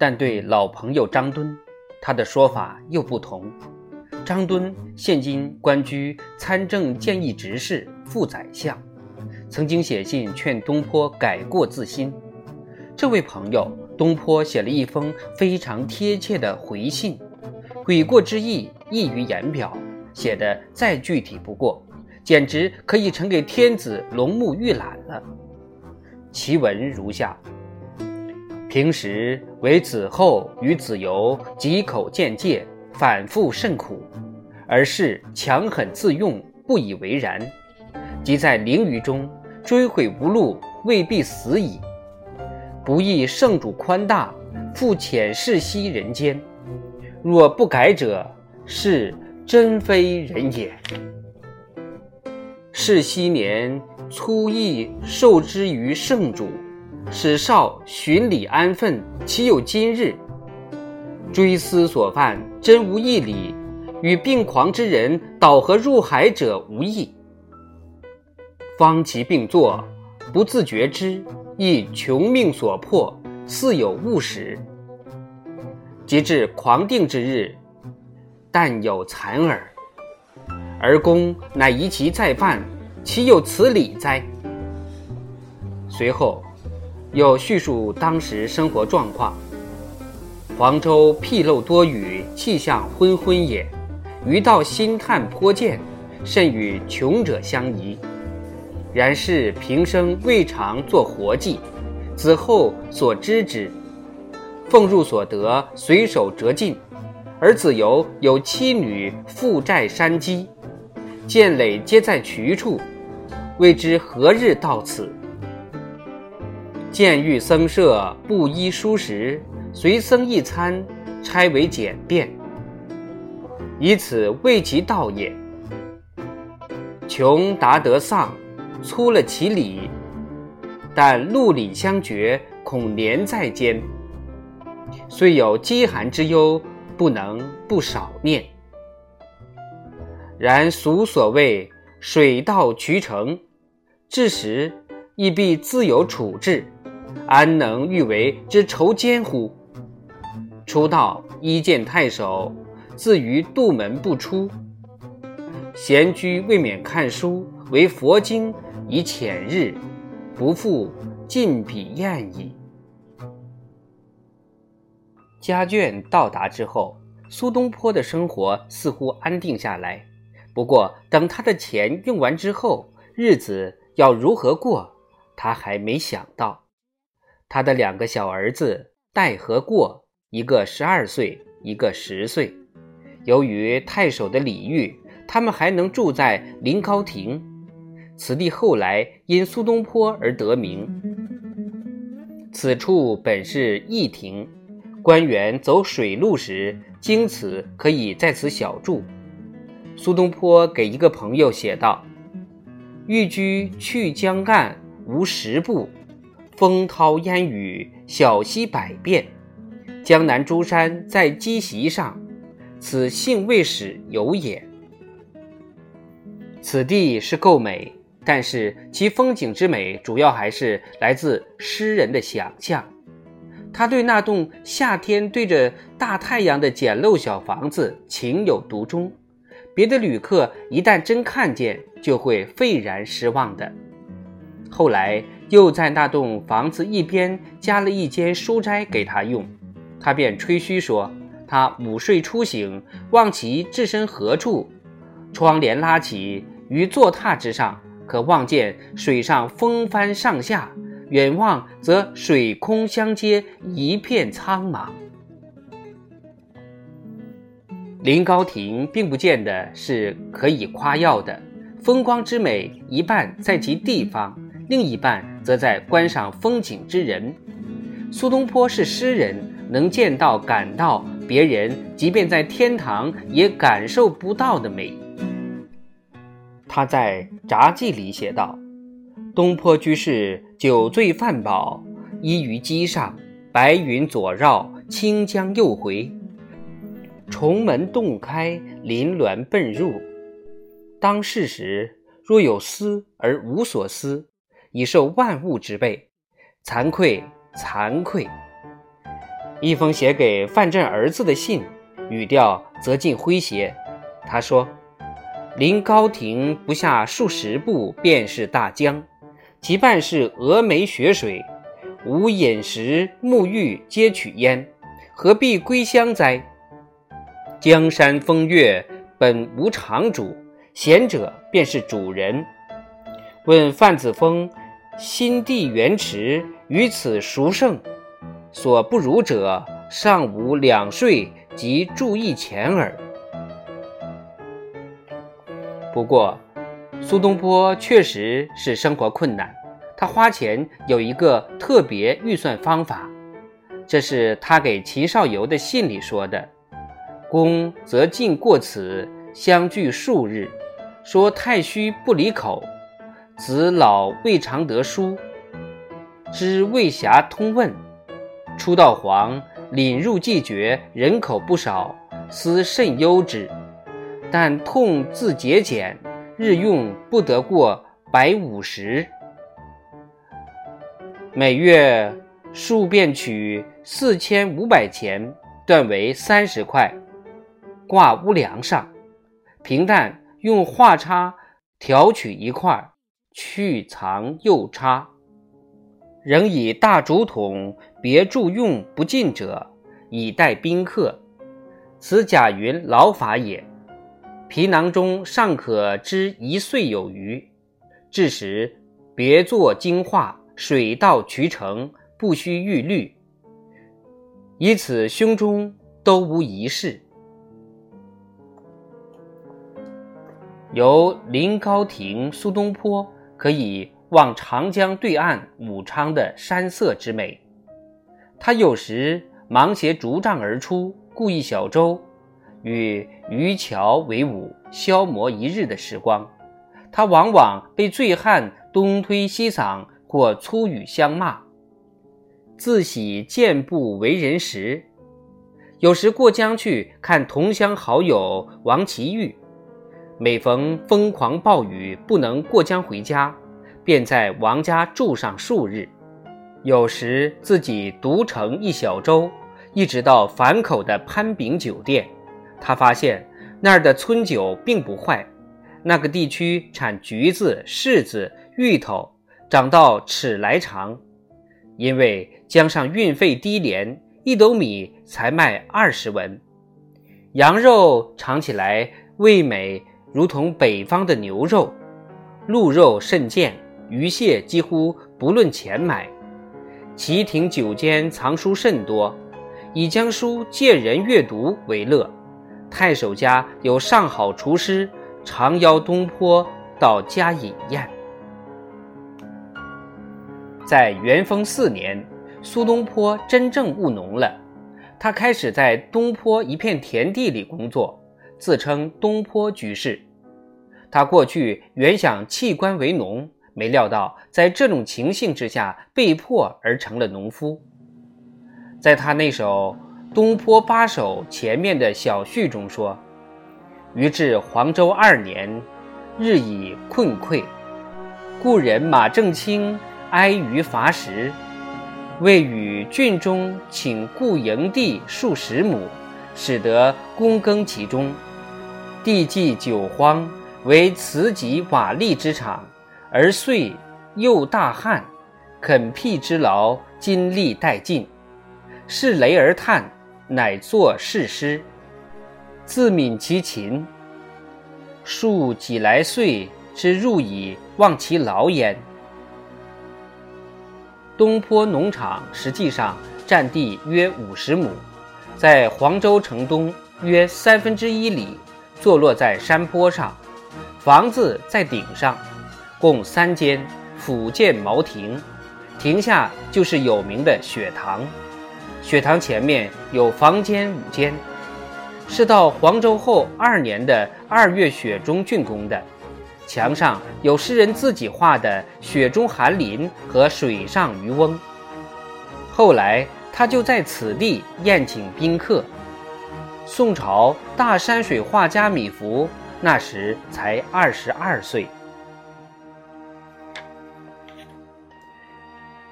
但对老朋友张敦，他的说法又不同。张敦现今官居参政建议执事、副宰相，曾经写信劝东坡改过自新。这位朋友东坡写了一封非常贴切的回信，悔过之意溢于言表，写得再具体不过，简直可以呈给天子龙目预览了。其文如下。平时为子后与子由几口见戒，反复甚苦，而是强狠自用，不以为然。即在囹圄中追悔无路，未必死矣。不义圣主宽大，复遣世息人间。若不改者，是真非人也。是昔年粗易受之于圣主。使少循礼安分，岂有今日？追思所犯，真无义理；与病狂之人倒河入海者无异。方其病作，不自觉之，亦穷命所迫，似有误使。及至狂定之日，但有残耳。而公乃疑其再犯，岂有此理哉？随后。又叙述当时生活状况：黄州僻陋多雨，气象昏昏也；余道心叹颇见，甚与穷者相宜。然是平生未尝做活计，子后所知之，俸入所得，随手折尽。而子由有妻女，负债山积，见累皆在渠处，未知何日到此。见欲僧舍布衣蔬食，随僧一餐，差为简便，以此为其道也。穷达得丧，粗了其礼，但陆礼相绝，恐年在间。虽有饥寒之忧，不能不少念。然俗所谓水到渠成，至时亦必自有处置。安能欲为之愁艰乎？初到，一见太守，自于杜门不出。闲居未免看书，为佛经以遣日，不复尽彼厌矣。家眷到达之后，苏东坡的生活似乎安定下来。不过，等他的钱用完之后，日子要如何过，他还没想到。他的两个小儿子戴和过，一个十二岁，一个十岁。由于太守的礼遇，他们还能住在临高亭。此地后来因苏东坡而得名。此处本是驿亭，官员走水路时经此，可以在此小住。苏东坡给一个朋友写道：“寓居去江岸，无十步。”风涛烟雨，小溪百变。江南诸山在积席上，此兴未始有也。此地是够美，但是其风景之美，主要还是来自诗人的想象。他对那栋夏天对着大太阳的简陋小房子情有独钟，别的旅客一旦真看见，就会愤然失望的。后来。又在那栋房子一边加了一间书斋给他用，他便吹嘘说：他午睡初醒，望其置身何处，窗帘拉起，于坐榻之上，可望见水上风帆上下；远望则水空相接，一片苍茫。临高亭并不见得是可以夸耀的，风光之美一半在其地方。另一半则在观赏风景之人。苏东坡是诗人，能见到、感到别人即便在天堂也感受不到的美。他在《札记》里写道：“东坡居士酒醉饭饱，依于机上，白云左绕，清江右回，重门洞开，临峦奔入。当世时，若有思而无所思。”已受万物之备，惭愧，惭愧。一封写给范镇儿子的信，语调则近诙谐。他说：“临高亭不下数十步，便是大江，其半是峨眉雪水，吾饮食沐浴皆取焉，何必归乡哉？江山风月本无常主，贤者便是主人。问范子峰，心地原池于此孰胜？”所不如者，尚无两税及注意钱耳。不过，苏东坡确实是生活困难，他花钱有一个特别预算方法，这是他给齐少游的信里说的：“公则进过此，相聚数日，说太虚不离口，子老未尝得书，知未暇通问。”初到黄，领入既绝，人口不少，思甚忧之。但痛自节俭，日用不得过百五十。每月数便取四千五百钱，断为三十块，挂屋梁上。平淡用画叉挑取一块，去藏右叉。仍以大竹筒别注用不尽者，以待宾客。此贾云老法也。皮囊中尚可知一岁有余。至时别作精画，水到渠成，不须玉律。以此胸中都无一事。由临高亭苏东坡可以。望长江对岸武昌的山色之美，他有时忙携竹杖而出，雇一小舟，与渔樵为伍，消磨一日的时光。他往往被醉汉东推西搡或粗语相骂，自喜健步为人时。有时过江去看同乡好友王琦玉，每逢疯狂暴雨不能过江回家。便在王家住上数日，有时自己独乘一小舟，一直到樊口的潘炳酒店。他发现那儿的村酒并不坏，那个地区产橘子、柿子、芋头，长到尺来长。因为江上运费低廉，一斗米才卖二十文。羊肉尝起来味美，如同北方的牛肉；鹿肉甚贱。鱼蟹几乎不论钱买，旗亭酒间藏书甚多，以将书借人阅读为乐。太守家有上好厨师，常邀东坡到家饮宴。在元丰四年，苏东坡真正务农了，他开始在东坡一片田地里工作，自称东坡居士。他过去原想弃官为农。没料到，在这种情形之下，被迫而成了农夫。在他那首《东坡八首》前面的小序中说：“余至黄州二年，日以困愧，故人马正清哀于伐食，未与郡中请故营地数十亩，使得躬耕其中。地既久荒，为瓷及瓦砾之场。”而遂又大旱，垦辟之劳精力殆尽，视雷而叹，乃作誓诗，自悯其勤。数几来岁之入矣，忘其劳焉。东坡农场实际上占地约五十亩，在黄州城东约三分之一里，坐落在山坡上，房子在顶上。共三间，府建茅亭，亭下就是有名的雪堂，雪堂前面有房间五间，是到黄州后二年的二月雪中竣工的，墙上有诗人自己画的雪中寒林和水上渔翁。后来他就在此地宴请宾客。宋朝大山水画家米芾那时才二十二岁。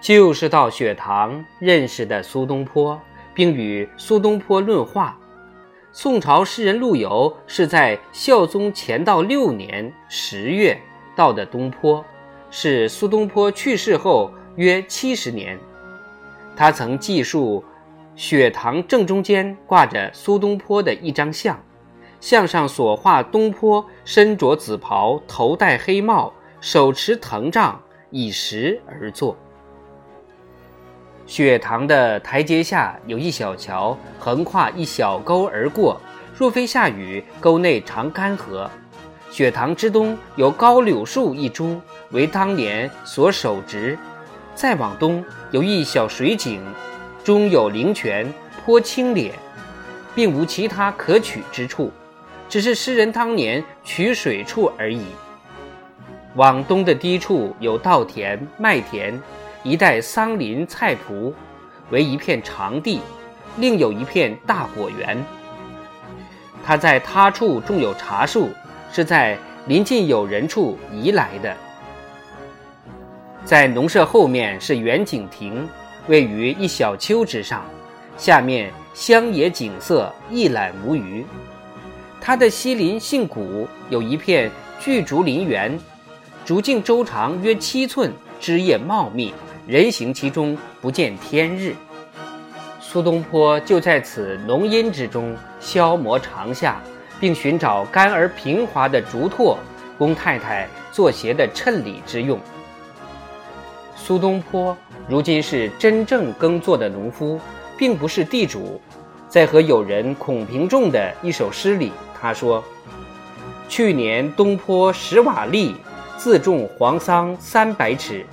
就是到雪堂认识的苏东坡，并与苏东坡论画。宋朝诗人陆游是在孝宗乾道六年十月到的东坡，是苏东坡去世后约七十年。他曾记述，雪堂正中间挂着苏东坡的一张像，像上所画东坡身着紫袍，头戴黑帽，手持藤杖，以石而坐。雪堂的台阶下有一小桥，横跨一小沟而过。若非下雨，沟内常干涸。雪堂之东有高柳树一株，为当年所手植。再往东有一小水井，中有灵泉，颇清冽，并无其他可取之处，只是诗人当年取水处而已。往东的低处有稻田、麦田。一带桑林菜圃，为一片长地；另有一片大果园。他在他处种有茶树，是在临近有人处移来的。在农舍后面是远景亭，位于一小丘之上，下面乡野景色一览无余。他的西邻姓谷，有一片巨竹林园，竹径周长约七寸，枝叶茂密。人行其中不见天日。苏东坡就在此浓荫之中消磨长夏，并寻找干而平滑的竹拓，供太太做鞋的衬里之用。苏东坡如今是真正耕作的农夫，并不是地主。在和友人孔平仲的一首诗里，他说：“去年东坡十瓦砾，自种黄桑三百尺。”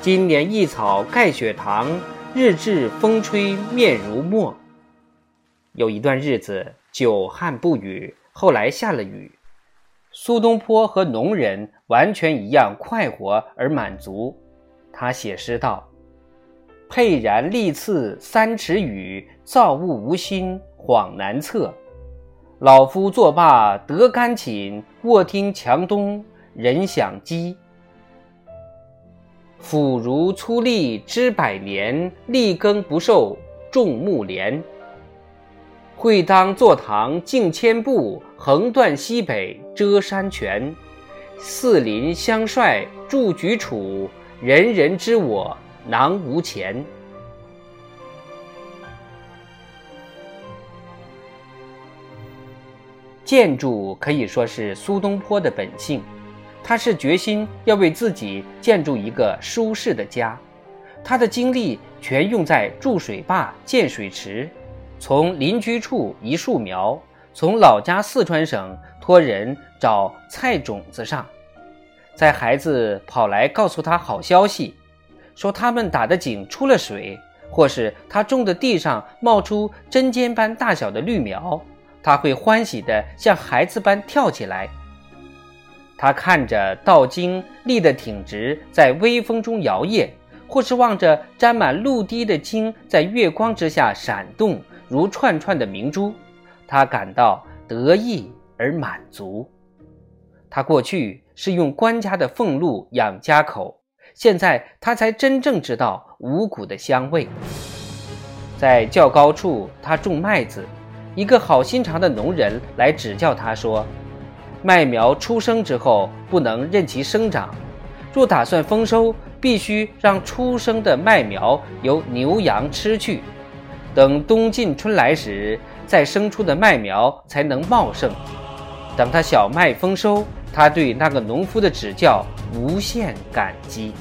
今年一草盖雪堂，日至风吹面如墨。有一段日子久旱不雨，后来下了雨。苏东坡和农人完全一样，快活而满足。他写诗道：“沛然历次三尺雨，造物无心恍难测。老夫作罢得甘寝，卧听墙东人响鸡。”腐如粗粝知百年，立耕不受种木连。会当坐堂敬千步，横断西北遮山泉。四邻相率筑举楚，人人知我囊无钱。建筑可以说是苏东坡的本性。他是决心要为自己建筑一个舒适的家，他的精力全用在筑水坝、建水池，从邻居处移树苗，从老家四川省托人找菜种子上。在孩子跑来告诉他好消息，说他们打的井出了水，或是他种的地上冒出针尖般大小的绿苗，他会欢喜的像孩子般跳起来。他看着稻茎立得挺直，在微风中摇曳，或是望着沾满露滴的茎在月光之下闪动，如串串的明珠，他感到得意而满足。他过去是用官家的俸禄养家口，现在他才真正知道五谷的香味。在较高处，他种麦子，一个好心肠的农人来指教他说。麦苗出生之后，不能任其生长。若打算丰收，必须让出生的麦苗由牛羊吃去。等冬尽春来时，再生出的麦苗才能茂盛。等他小麦丰收，他对那个农夫的指教无限感激。